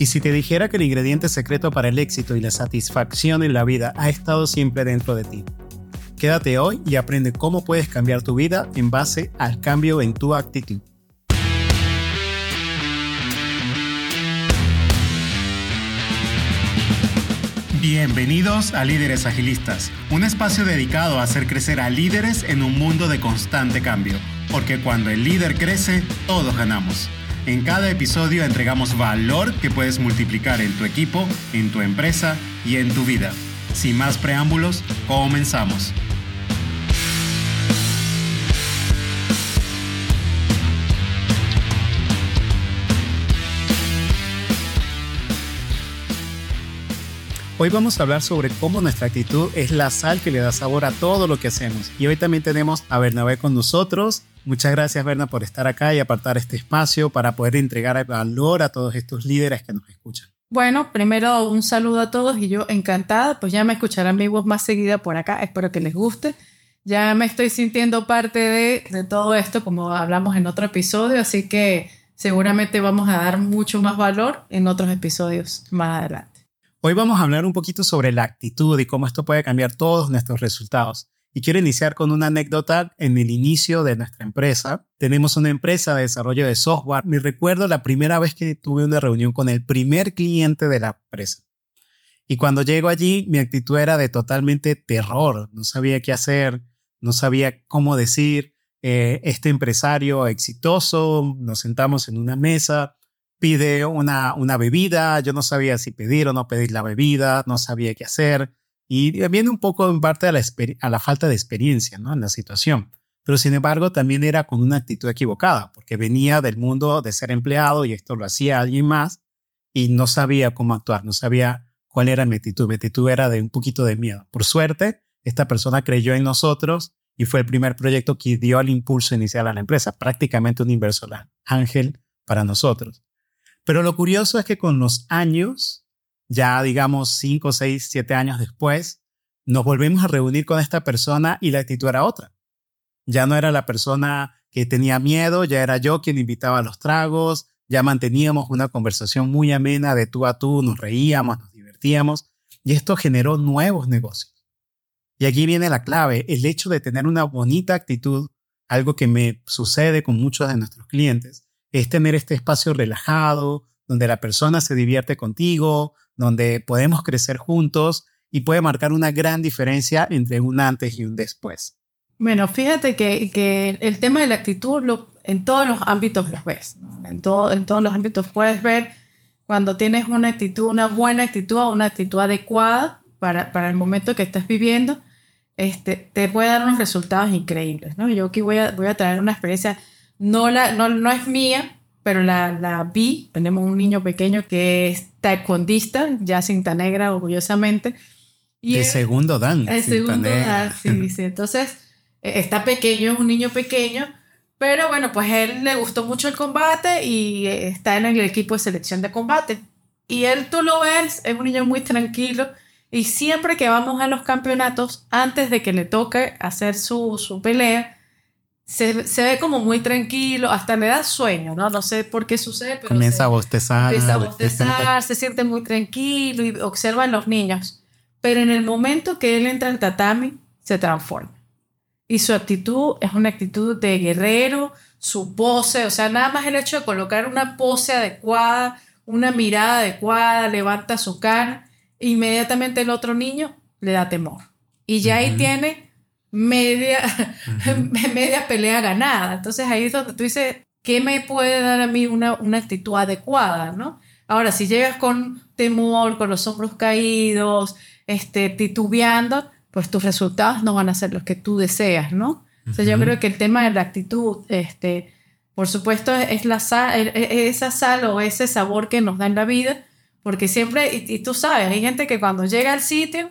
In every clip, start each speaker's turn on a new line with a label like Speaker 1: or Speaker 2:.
Speaker 1: Y si te dijera que el ingrediente secreto para el éxito y la satisfacción en la vida ha estado siempre dentro de ti. Quédate hoy y aprende cómo puedes cambiar tu vida en base al cambio en tu actitud. Bienvenidos a Líderes Agilistas, un espacio dedicado a hacer crecer a líderes en un mundo de constante cambio, porque cuando el líder crece, todos ganamos. En cada episodio entregamos valor que puedes multiplicar en tu equipo, en tu empresa y en tu vida. Sin más preámbulos, comenzamos. Hoy vamos a hablar sobre cómo nuestra actitud es la sal que le da sabor a todo lo que hacemos. Y hoy también tenemos a Bernabé con nosotros. Muchas gracias, Berna, por estar acá y apartar este espacio para poder entregar valor a todos estos líderes que nos escuchan.
Speaker 2: Bueno, primero un saludo a todos y yo encantada, pues ya me escucharán mi voz más seguida por acá, espero que les guste. Ya me estoy sintiendo parte de, de todo esto, como hablamos en otro episodio, así que seguramente vamos a dar mucho más valor en otros episodios más adelante.
Speaker 1: Hoy vamos a hablar un poquito sobre la actitud y cómo esto puede cambiar todos nuestros resultados. Y quiero iniciar con una anécdota en el inicio de nuestra empresa. Tenemos una empresa de desarrollo de software. Me recuerdo la primera vez que tuve una reunión con el primer cliente de la empresa. Y cuando llego allí, mi actitud era de totalmente terror. No sabía qué hacer, no sabía cómo decir, eh, este empresario exitoso, nos sentamos en una mesa pide una, una bebida, yo no sabía si pedir o no pedir la bebida, no sabía qué hacer, y viene un poco en parte a la, a la falta de experiencia ¿no? en la situación. Pero sin embargo también era con una actitud equivocada, porque venía del mundo de ser empleado y esto lo hacía alguien más y no sabía cómo actuar, no sabía cuál era mi actitud. Mi actitud era de un poquito de miedo. Por suerte, esta persona creyó en nosotros y fue el primer proyecto que dio el impulso inicial a la empresa, prácticamente un inversor ángel para nosotros. Pero lo curioso es que con los años, ya digamos 5, 6, 7 años después, nos volvemos a reunir con esta persona y la actitud era otra. Ya no era la persona que tenía miedo, ya era yo quien invitaba a los tragos, ya manteníamos una conversación muy amena de tú a tú, nos reíamos, nos divertíamos y esto generó nuevos negocios. Y aquí viene la clave, el hecho de tener una bonita actitud, algo que me sucede con muchos de nuestros clientes, es tener este espacio relajado, donde la persona se divierte contigo, donde podemos crecer juntos y puede marcar una gran diferencia entre un antes y un después.
Speaker 2: Bueno, fíjate que, que el tema de la actitud lo, en todos los ámbitos lo ves. En, todo, en todos los ámbitos puedes ver cuando tienes una actitud, una buena actitud o una actitud adecuada para, para el momento que estás viviendo, este, te puede dar unos resultados increíbles. ¿no? Yo aquí voy a, voy a traer una experiencia no, la, no, no es mía, pero la, la vi. Tenemos un niño pequeño que es taekwondista, ya cinta negra, orgullosamente.
Speaker 1: Y de segundo dan.
Speaker 2: El segundo dan, sí, sí. Entonces, e, está pequeño, es un niño pequeño, pero bueno, pues él le gustó mucho el combate y está en el equipo de selección de combate. Y él, tú lo ves, es un niño muy tranquilo. Y siempre que vamos a los campeonatos, antes de que le toque hacer su, su pelea, se, ve como muy tranquilo, hasta le da sueño, ¿no? No sé por qué sucede, pero.
Speaker 1: Comienza a bostezar.
Speaker 2: Empieza a bostezar, se siente muy tranquilo y observa a los niños. Pero en el momento que él entra al tatami, se transforma. Y su actitud es una actitud de guerrero, su pose, o sea, nada más el hecho de colocar una pose adecuada, una mirada adecuada, levanta su cara, inmediatamente el otro niño le da temor. Y ya ahí tiene media, media pelea ganada. Entonces ahí es donde tú dices, ¿qué me puede dar a mí una, una actitud adecuada? ¿no? Ahora, si llegas con temor, con los hombros caídos, este, titubeando, pues tus resultados no van a ser los que tú deseas, ¿no? O sea, yo creo que el tema de la actitud, este, por supuesto, es la sal, e, e, esa sal o ese sabor que nos da en la vida, porque siempre, y, y tú sabes, hay gente que cuando llega al sitio,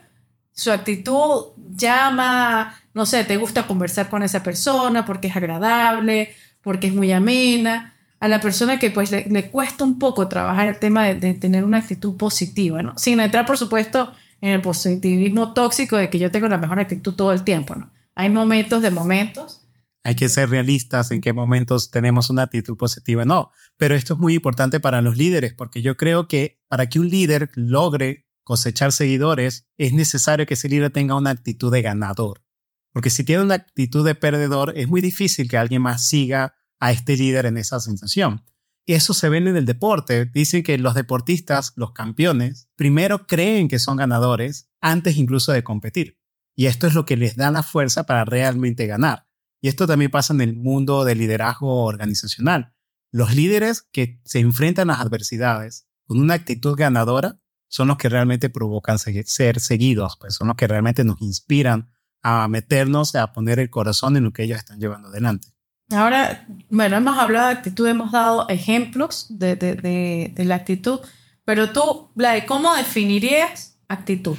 Speaker 2: su actitud llama, no sé, te gusta conversar con esa persona porque es agradable, porque es muy amena. A la persona que pues le, cuesta un poco trabajar el tema de, tener una actitud positiva, ¿no? Sin entrar, por supuesto, en el positivismo tóxico de que yo tengo la mejor actitud todo el tiempo, ¿no? Hay momentos de momentos.
Speaker 1: Hay que ser realistas en qué momentos tenemos una actitud positiva. No, pero esto es muy importante para los líderes porque yo creo que para que un líder logre cosechar seguidores, es necesario que ese líder tenga una actitud de ganador. Porque si tiene una actitud de perdedor, es muy difícil que alguien más siga a este líder en esa sensación. Y eso se ve en el deporte. Dicen que los deportistas, los campeones, primero creen que son ganadores antes incluso de competir. Y esto es lo que les da la fuerza para realmente ganar. Y esto también pasa en el mundo del liderazgo organizacional. Los líderes que se enfrentan a las adversidades con una actitud ganadora son los que realmente provocan ser seguidos, pues son los que realmente nos inspiran a meternos, a poner el corazón en lo que ellos están llevando adelante.
Speaker 2: Ahora, bueno, hemos hablado de actitud, hemos dado ejemplos de, de, de, de la actitud, pero tú, Blade, ¿cómo definirías actitud?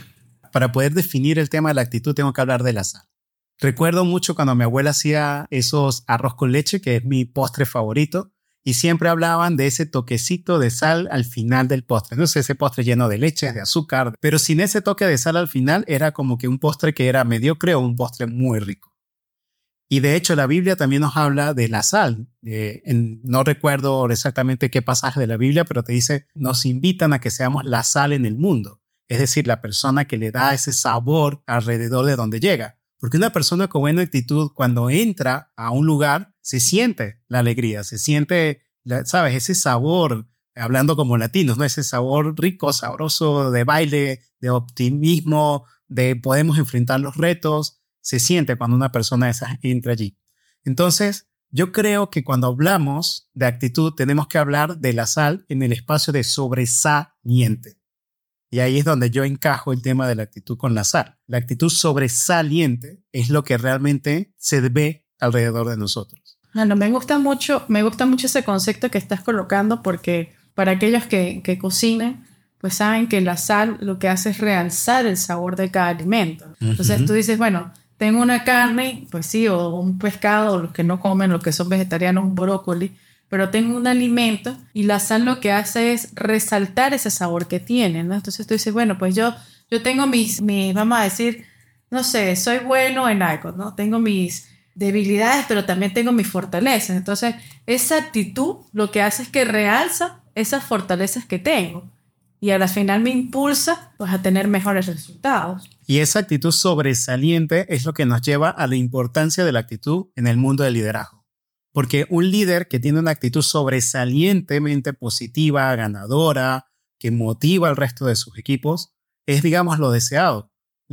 Speaker 1: Para poder definir el tema de la actitud tengo que hablar de la sal. Recuerdo mucho cuando mi abuela hacía esos arroz con leche, que es mi postre favorito, y siempre hablaban de ese toquecito de sal al final del postre. No sé, ese postre lleno de leche, de azúcar, pero sin ese toque de sal al final era como que un postre que era mediocre o un postre muy rico. Y de hecho la Biblia también nos habla de la sal. no recuerdo exactamente qué pasaje de la Biblia, pero te dice, nos invitan a que seamos la sal en el mundo. Es decir, la persona que le da ese sabor alrededor de donde llega. Porque una persona con buena actitud, cuando entra a un lugar, se siente la alegría, se siente, ¿sabes? Ese sabor, hablando como latinos, ¿no? Ese sabor rico, sabroso de baile, de optimismo, de podemos enfrentar los retos, se siente cuando una persona esa entra allí. Entonces, yo creo que cuando hablamos de actitud, tenemos que hablar de la sal en el espacio de sobresaliente. Y ahí es donde yo encajo el tema de la actitud con la sal. La actitud sobresaliente es lo que realmente se ve alrededor de nosotros.
Speaker 2: Bueno, me gusta mucho, me gusta mucho ese concepto que estás colocando porque para aquellos que, que cocinan, pues saben que la sal lo que hace es realzar el sabor de cada alimento. Entonces tú dices, bueno, tengo una carne, pues sí, o un pescado, o los que no comen, los que son vegetarianos, un brócoli, pero tengo un alimento y la sal lo que hace es resaltar ese sabor que tiene, ¿no? Entonces tú dices, bueno, pues yo, yo tengo mis, mis, vamos a decir, no sé, soy bueno en algo, ¿no? Tengo mis debilidades, pero también tengo mis fortalezas. Entonces, esa actitud lo que hace es que realza esas fortalezas que tengo y a la final me impulsa pues, a tener mejores resultados.
Speaker 1: Y esa actitud sobresaliente es lo que nos lleva a la importancia de la actitud en el mundo del liderazgo. Porque un líder que tiene una actitud sobresalientemente positiva, ganadora, que motiva al resto de sus equipos, es, digamos, lo deseado.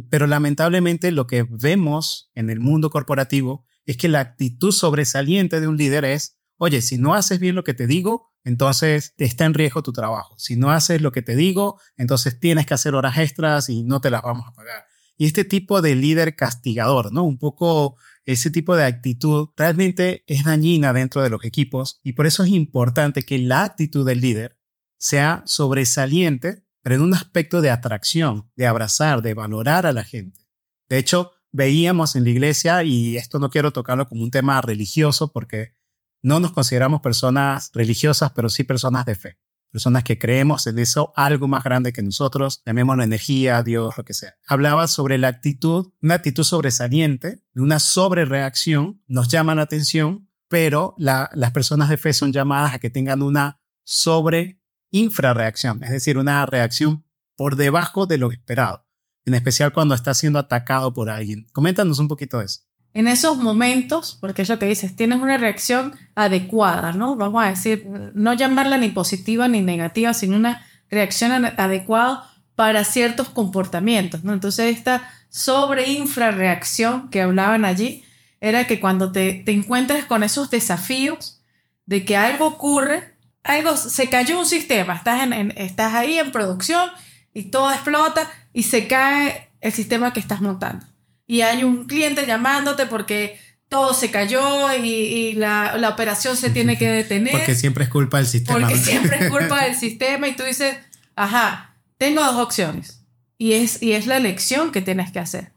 Speaker 1: Pero lamentablemente lo que vemos en el mundo corporativo es que la actitud sobresaliente de un líder es, oye, si no haces bien lo que te digo, entonces está en riesgo tu trabajo. Si no haces lo que te digo, entonces tienes que hacer horas extras y no te las vamos a pagar. Y este tipo de líder castigador, ¿no? Un poco ese tipo de actitud realmente es dañina dentro de los equipos y por eso es importante que la actitud del líder sea sobresaliente, pero en un aspecto de atracción, de abrazar, de valorar a la gente. De hecho, veíamos en la iglesia, y esto no quiero tocarlo como un tema religioso porque no nos consideramos personas religiosas, pero sí personas de fe personas que creemos en eso, algo más grande que nosotros, llamémoslo energía, Dios, lo que sea. Hablaba sobre la actitud, una actitud sobresaliente, una sobrereacción, nos llama la atención, pero las personas de fe son llamadas a que tengan una sobre infrarreacción, es decir, una reacción por debajo de lo esperado, en especial cuando está siendo atacado por alguien. Coméntanos un poquito de eso
Speaker 2: en esos momentos, porque es lo que dices, tienes una reacción adecuada, ¿no? Vamos a decir, no llamarla ni positiva ni negativa, sino una reacción adecuada para ciertos comportamientos, ¿no? Entonces esta sobre infrarreacción que hablaban allí era que cuando te, te encuentres con esos desafíos de que algo ocurre, algo, se cayó un sistema, estás, en, estás ahí en producción y todo explota y se cae el sistema que estás montando y hay un cliente llamándote porque todo se cayó y, la, la, operación se tiene que detener.
Speaker 1: Porque siempre es culpa del sistema.
Speaker 2: Porque siempre es culpa del sistema y tú dices, ajá, tengo dos opciones y es, y es la elección que tienes que hacer.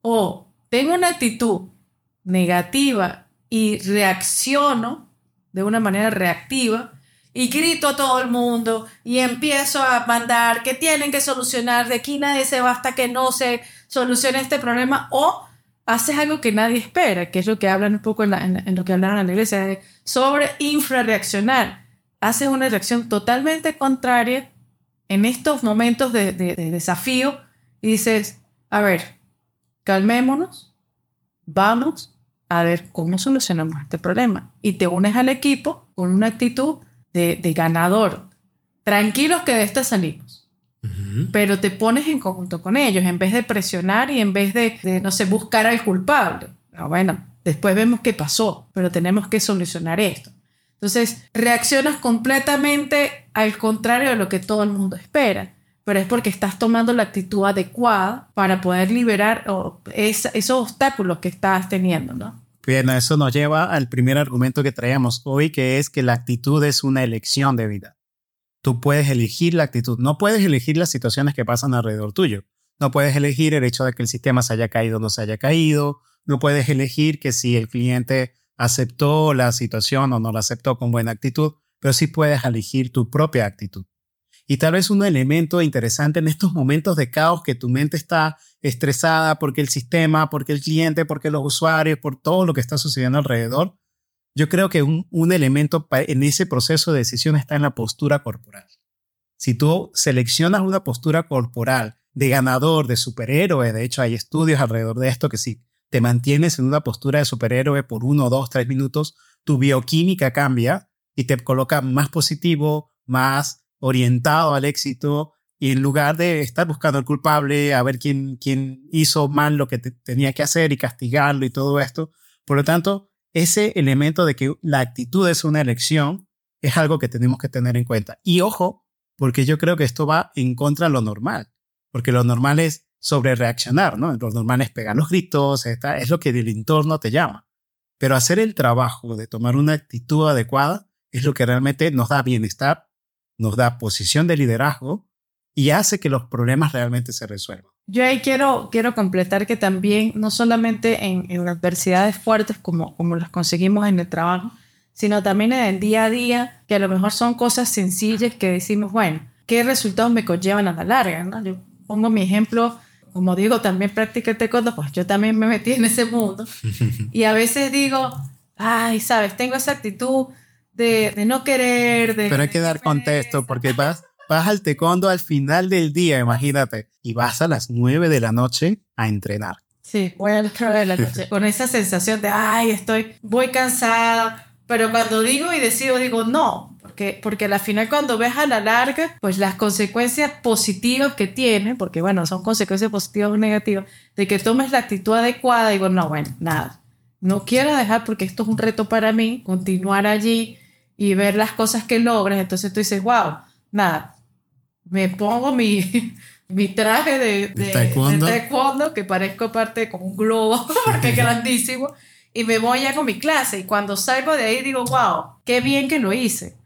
Speaker 2: O tengo una actitud negativa y reacciono de una manera reactiva y grito a todo el mundo y empiezo a mandar que tienen que solucionar, de aquí nadie se va hasta que no se solucione este problema o haces algo que nadie espera, que es lo que hablan un poco en, lo que hablan en la iglesia, de sobre infrarreaccionar. Haces una reacción totalmente contraria en estos momentos de, de desafío y dices, a ver, calmémonos, vamos a ver cómo solucionamos este problema. Y te unes al equipo con una actitud de, ganador. Tranquilos que de esta salimos. Pero te pones en conjunto con ellos en vez de presionar y en vez de, no sé, buscar al culpable. bueno, después vemos qué pasó, pero tenemos que solucionar esto. Entonces, reaccionas completamente al contrario de lo que todo el mundo espera pero es porque estás tomando la actitud adecuada para poder liberar esos obstáculos que estás teniendo, ¿no?
Speaker 1: Bien, eso nos lleva al primer argumento que traíamos hoy, que es que la actitud es una elección de vida. Tú puedes elegir la actitud, no puedes elegir las situaciones que pasan alrededor tuyo. No puedes elegir el hecho de que el sistema se haya caído o no se haya caído. No puedes elegir que si el cliente aceptó la situación o no la aceptó con buena actitud, pero sí puedes elegir tu propia actitud. Y tal vez un elemento interesante en estos momentos de caos que tu mente está estresada porque el sistema, porque el cliente, porque los usuarios, por todo lo que está sucediendo alrededor, yo creo que un, elemento en ese proceso de decisión está en la postura corporal. Si tú seleccionas una postura corporal de ganador, de superhéroe, de hecho hay estudios alrededor de esto que si te mantienes en una postura de superhéroe por uno, dos, tres minutos, tu bioquímica cambia y te coloca más positivo, más orientado al éxito y en lugar de estar buscando al culpable, a ver quién, quién hizo mal lo que tenía que hacer y castigarlo y todo esto. Por lo tanto, ese elemento de que la actitud es una elección es algo que tenemos que tener en cuenta. Y ojo, porque yo creo que esto va en contra de lo normal, porque lo normal es sobre reaccionar, ¿no? Lo normal es pegar los gritos, es lo que el entorno te llama. Pero hacer el trabajo de tomar una actitud adecuada es lo que realmente nos da bienestar nos da posición de liderazgo y hace que los problemas realmente se resuelvan.
Speaker 2: Yo ahí quiero, quiero completar que también, no solamente en, en adversidades fuertes como, como las conseguimos en el trabajo, sino también en el día a día, que a lo mejor son cosas sencillas que decimos, bueno, ¿qué resultados me conllevan a la larga? ¿no? Yo pongo mi ejemplo, como digo, también practiqué taekwondo, pues yo también me metí en ese mundo. y a veces digo, ay, sabes, tengo esa actitud de, no querer. De,
Speaker 1: Pero hay que dar contexto porque vas, vas al taekwondo al final del día, imagínate, y vas a las 9 de la noche a entrenar.
Speaker 2: Sí, voy a las 9 de la noche con esa sensación de, ay, estoy, voy cansada. Pero cuando digo y decido, digo no, porque, porque al final cuando ves a la larga, pues las consecuencias positivas que tiene, porque bueno, son consecuencias positivas o negativas, de que tomes la actitud adecuada, digo, no, bueno, nada, no quiero dejar porque esto es un reto para mí, continuar allí, y ver las cosas que logras. Entonces tú dices, wow, nada, me pongo mi, mi traje de, de, taekwondo? que parezco parte como un globo, porque es grandísimo, y me voy ya con mi clase. Y cuando salgo de ahí digo, wow, qué bien que lo hice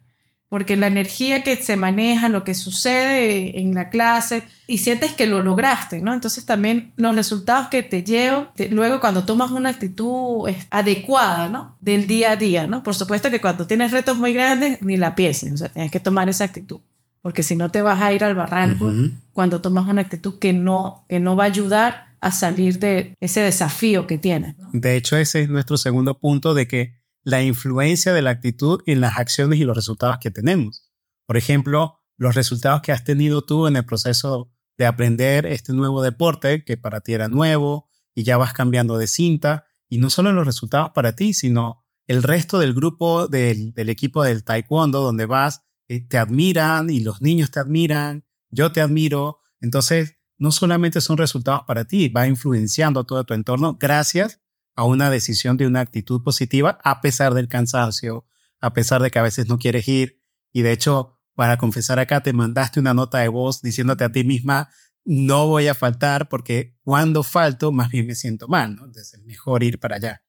Speaker 2: porque la energía que se maneja, lo que sucede en la clase, y sientes que lo lograste, ¿no? Entonces también los resultados que te llevo, luego cuando tomas una actitud adecuada, ¿no? Del día a día, ¿no? Por supuesto que cuando tienes retos muy grandes, ni la pienses, o sea, tienes que tomar esa actitud, porque si no te vas a ir al barranco cuando tomas una actitud que no, que no va a ayudar a salir de ese desafío que tienes.
Speaker 1: De hecho, ese es nuestro segundo punto de que la influencia de la actitud en las acciones y los resultados que tenemos. Por ejemplo, los resultados que has tenido tú en el proceso de aprender este nuevo deporte que para ti era nuevo y ya vas cambiando de cinta y no solo los resultados para ti, sino el resto del grupo del, equipo del taekwondo donde vas, eh, te admiran y los niños te admiran, yo te admiro. Entonces, no solamente son resultados para ti, va influenciando todo tu entorno gracias a una decisión de una actitud positiva a pesar del cansancio, a pesar de que a veces no quieres ir. Y de hecho, para confesar acá, te mandaste una nota de voz diciéndote a ti misma, no voy a faltar porque cuando falto, más bien me siento mal, ¿no? Entonces es mejor ir para allá.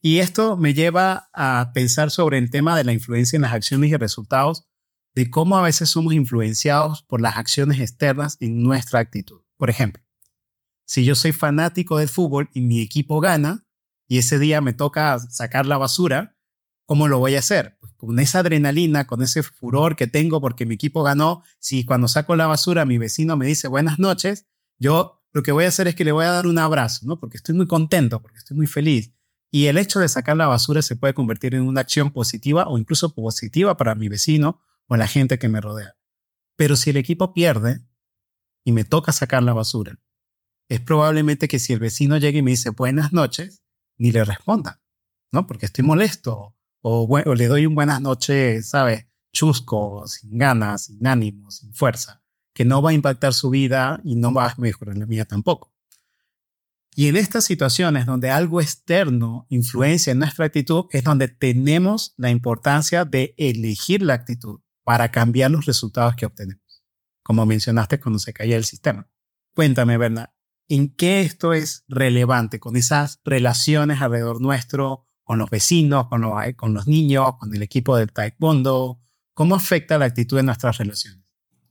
Speaker 1: Y esto me lleva a pensar sobre el tema de la influencia en las acciones y resultados, de cómo a veces somos influenciados por las acciones externas en nuestra actitud. Por ejemplo, si yo soy fanático del fútbol y mi equipo gana, y ese día me toca sacar la basura, ¿cómo lo voy a hacer? Pues con esa adrenalina, con ese furor que tengo porque mi equipo ganó, si cuando saco la basura mi vecino me dice buenas noches, yo lo que voy a hacer es que le voy a dar un abrazo, ¿no? Porque estoy muy contento, porque estoy muy feliz. Y el hecho de sacar la basura se puede convertir en una acción positiva o incluso positiva para mi vecino o la gente que me rodea. Pero si el equipo pierde y me toca sacar la basura, es probablemente que si el vecino llega y me dice buenas noches, ni le responda, ¿no? Porque estoy molesto o, o le doy un buenas noches, ¿sabes? Chusco, sin ganas, sin ánimo, sin fuerza, que no va a impactar su vida y no va a mejorar la mía tampoco. Y en estas situaciones donde algo externo influencia en nuestra actitud es donde tenemos la importancia de elegir la actitud para cambiar los resultados que obtenemos, como mencionaste cuando se caía el sistema. Cuéntame, Bernard, ¿en qué esto es relevante con esas relaciones alrededor nuestro, con los vecinos, con los, con los niños, con el equipo del taekwondo? ¿Cómo afecta la actitud de nuestras relaciones?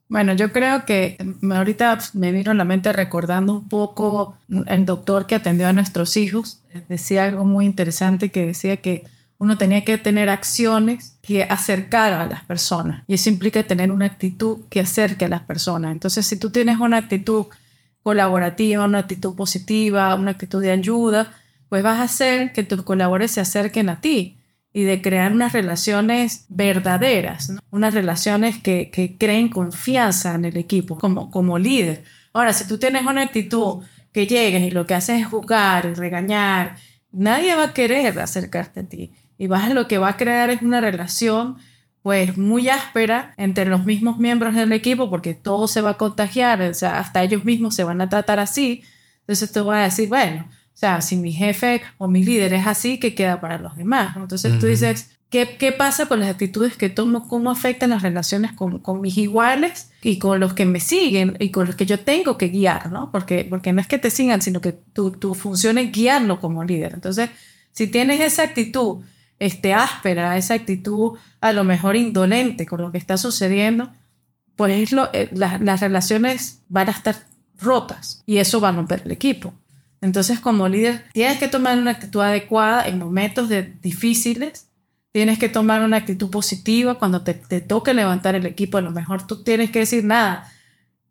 Speaker 2: Bueno, yo creo que ahorita me vino a la mente recordando un poco el doctor que atendió a nuestros hijos. Decía algo muy interesante que decía que uno tenía que tener acciones que acercaran a las personas. Y eso implica tener una actitud que acerque a las personas. Entonces, si tú tienes una actitud colaborativa, una actitud positiva, una actitud de ayuda, pues vas a hacer que tus colaboradores se acerquen a ti y de crear unas relaciones verdaderas, unas relaciones que, creen confianza en el equipo como, como líder. Ahora, si tú tienes una actitud que llegues y lo que haces es jugar y regañar, nadie va a querer acercarte a ti. Y vas a lo que va a crear es una relación pues muy áspera entre los mismos miembros del equipo porque todo se va a contagiar, o sea, hasta ellos mismos se van a tratar así. Entonces tú vas a decir, bueno, o sea, si mi jefe o mi líder es así, ¿qué queda para los demás? Entonces tú dices, ¿qué, ¿qué, pasa con las actitudes que tomo? ¿Cómo afectan las relaciones con, con, mis iguales y con los que me siguen y con los que yo tengo que guiar? ¿no? Porque, porque no es que te sigan, sino que tu, tu función es guiarlo como líder. Entonces, si tienes esa actitud este, áspera, esa actitud a lo mejor indolente con lo que está sucediendo, pues lo, eh, las relaciones van a estar rotas y eso va a romper el equipo. Entonces, como líder, tienes que tomar una actitud adecuada en momentos de difíciles. Tienes que tomar una actitud positiva cuando te, te toque levantar el equipo. A lo mejor tú tienes que decir, nada,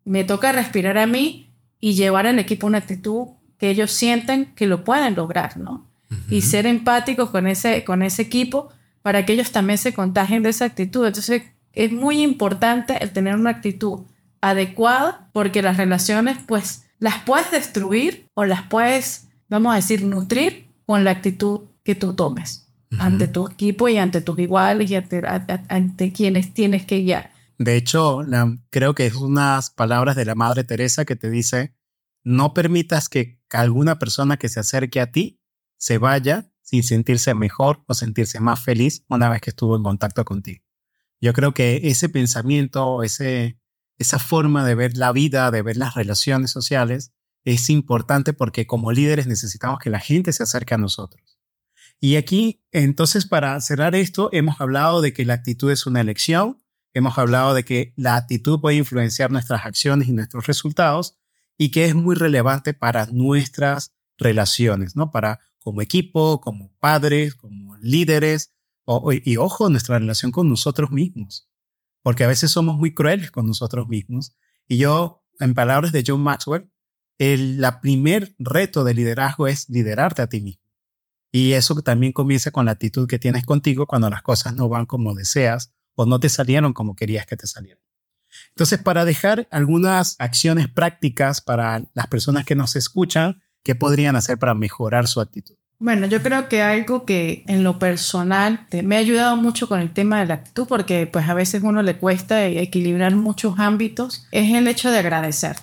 Speaker 2: me toca respirar a mí y llevar al equipo una actitud que ellos sienten que lo pueden lograr, ¿no? Y ser empáticos con ese, con ese equipo para que ellos también se contagien de esa actitud. Entonces, es muy importante el tener una actitud adecuada porque las relaciones, pues, las puedes destruir o las puedes, vamos a decir, nutrir con la actitud que tú tomes ante tu equipo y ante tus iguales y ante, quienes tienes que guiar.
Speaker 1: De hecho, creo que es unas palabras de la Madre Teresa que te dice, no permitas que alguna persona que se acerque a ti se vaya sin sentirse mejor o sentirse más feliz una vez que estuvo en contacto contigo. Yo creo que ese pensamiento, ese, esa forma de ver la vida, de ver las relaciones sociales, es importante porque como líderes necesitamos que la gente se acerque a nosotros. Y aquí, entonces, para cerrar esto, hemos hablado de que la actitud es una elección, hemos hablado de que la actitud puede influenciar nuestras acciones y nuestros resultados y que es muy relevante para nuestras relaciones, ¿no? Para como equipo, como padres, como líderes, y ojo, nuestra relación con nosotros mismos porque a veces somos muy crueles con nosotros mismos. Y yo, en palabras de John Maxwell, el la primer reto de liderazgo es liderarte a ti mismo. Y eso también comienza con la actitud que tienes contigo cuando las cosas no van como deseas o no te salieron como querías que te salieran. Entonces, para dejar algunas acciones prácticas para las personas que nos escuchan, ¿qué podrían hacer para mejorar su actitud?
Speaker 2: Bueno, yo creo que algo que en lo personal me ha ayudado mucho con el tema de la actitud, porque pues a veces uno le cuesta equilibrar muchos ámbitos, es el hecho de agradecer,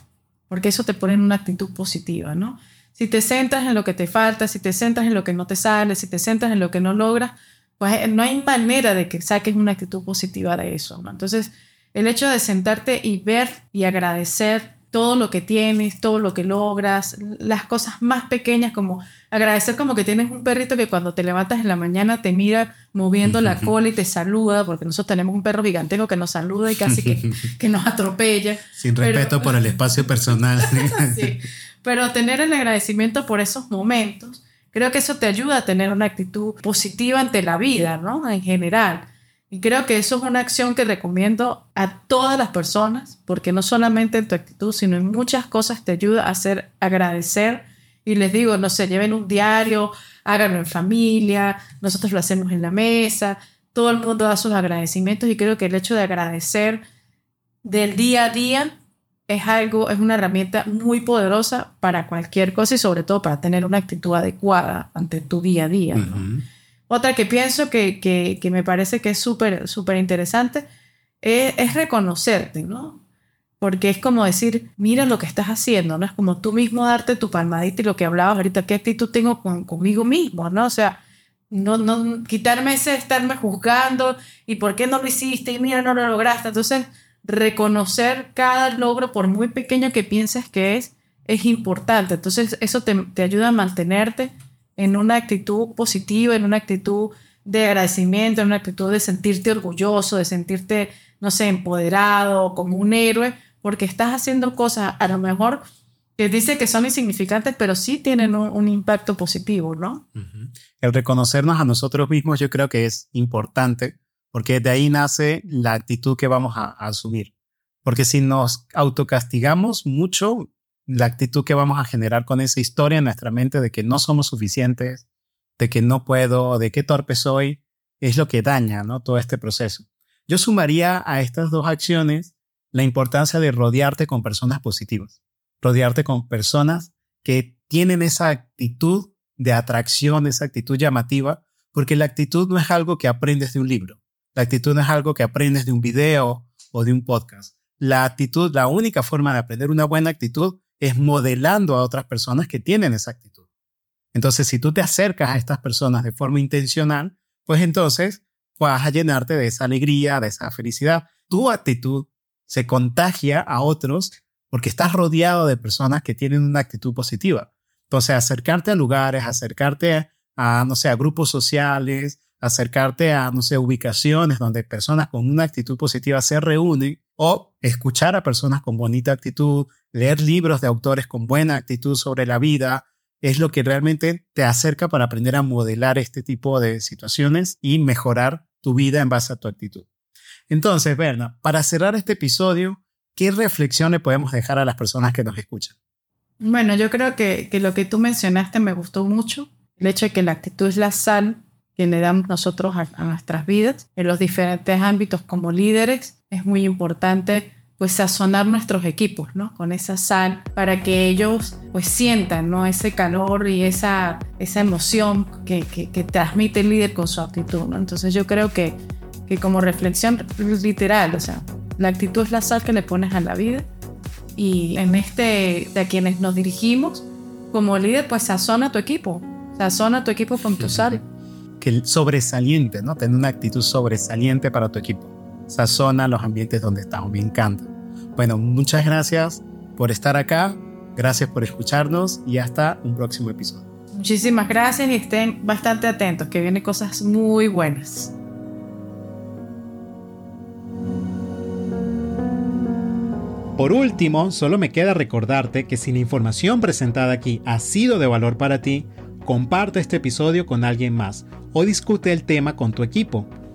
Speaker 2: porque eso te pone en una actitud positiva, ¿no? Si te centras en lo que te falta, si te centras en lo que no te sale, si te centras en lo que no logras, pues eh, no hay manera de que saques una actitud positiva de eso, ¿no? Entonces, el hecho de sentarte y ver y agradecer todo lo que tienes, todo lo que logras, las cosas más pequeñas como agradecer como que tienes un perrito que cuando te levantas en la mañana te mira moviendo la cola y te saluda, porque nosotros tenemos un perro gigantesco que nos saluda y casi que, que nos atropella.
Speaker 1: Sin respeto por el espacio personal.
Speaker 2: sí, pero tener el agradecimiento por esos momentos, creo que eso te ayuda a tener una actitud positiva ante la vida, ¿no? En general. Y creo que eso es una acción que recomiendo a todas las personas, porque no solamente en tu actitud, sino en muchas cosas te ayuda a hacer agradecer. Y les digo, no sé, lleven un diario, háganlo en familia, nosotros lo hacemos en la mesa, todo el mundo da sus agradecimientos y creo que el hecho de agradecer del día a día es algo, es una herramienta muy poderosa para cualquier cosa y sobre todo para tener una actitud adecuada ante tu día a día. Otra que pienso que, que, me parece que es súper, súper interesante es, es, reconocerte, ¿no? Porque es como decir, mira lo que estás haciendo, ¿no? Es como tú mismo darte tu palmadita y lo que hablabas ahorita, qué actitud tengo con, conmigo mismo, ¿no? O sea, no, no quitarme ese estarme juzgando y por qué no lo hiciste y mira, no lo lograste. Entonces, reconocer cada logro, por muy pequeño que pienses que es, es importante. Entonces, eso te, te ayuda a mantenerte en una actitud positiva, en una actitud de agradecimiento, en una actitud de sentirte orgulloso, de sentirte, no sé, empoderado, como un héroe, porque estás haciendo cosas a lo mejor que dice que son insignificantes, pero sí tienen un, impacto positivo, ¿no?
Speaker 1: El reconocernos a nosotros mismos yo creo que es importante porque de ahí nace la actitud que vamos a, a asumir. Porque si nos autocastigamos mucho, la actitud que vamos a generar con esa historia en nuestra mente de que no somos suficientes, de que no puedo, de qué torpe soy, es lo que daña ¿no? todo este proceso. Yo sumaría a estas dos acciones la importancia de rodearte con personas positivas, rodearte con personas que tienen esa actitud de atracción, esa actitud llamativa, porque la actitud no es algo que aprendes de un libro. La actitud no es algo que aprendes de un video o de un podcast. La actitud, la única forma de aprender una buena actitud es modelando a otras personas que tienen esa actitud. Entonces, si tú te acercas a estas personas de forma intencional, pues entonces vas a llenarte de esa alegría, de esa felicidad. Tu actitud se contagia a otros porque estás rodeado de personas que tienen una actitud positiva. Entonces, acercarte a lugares, acercarte a, no sé, a grupos sociales, acercarte a, no sé, ubicaciones donde personas con una actitud positiva se reúnen o escuchar a personas con bonita actitud, leer libros de autores con buena actitud sobre la vida, es lo que realmente te acerca para aprender a modelar este tipo de situaciones y mejorar tu vida en base a tu actitud. Entonces, Berna, para cerrar este episodio, ¿qué reflexión le podemos dejar a las personas que nos escuchan?
Speaker 2: Bueno, yo creo que, que lo que tú mencionaste me gustó mucho, el hecho de que la actitud es la sal que le damos nosotros a, nuestras vidas en los diferentes ámbitos como líderes. Es muy importante pues sazonar nuestros equipos, ¿no? Con esa sal para que ellos pues sientan, ¿no? Ese calor y esa, esa emoción que, que, que transmite el líder con su actitud, ¿no? Entonces yo creo que, que como reflexión literal, o sea, la actitud es la sal que le pones a la vida y en este, de a quienes nos dirigimos, como líder, pues sazona tu equipo, sazona tu equipo con tu sal
Speaker 1: que sobresaliente, ¿no? Tener una actitud sobresaliente para tu equipo. Sazona los ambientes donde estamos. Me encanta. Bueno, muchas gracias por estar acá. Gracias por escucharnos y hasta un próximo episodio.
Speaker 2: Muchísimas gracias y estén bastante atentos, que vienen cosas muy buenas.
Speaker 1: Por último, solo me queda recordarte que si la información presentada aquí ha sido de valor para ti, comparte este episodio con alguien más o discute el tema con tu equipo.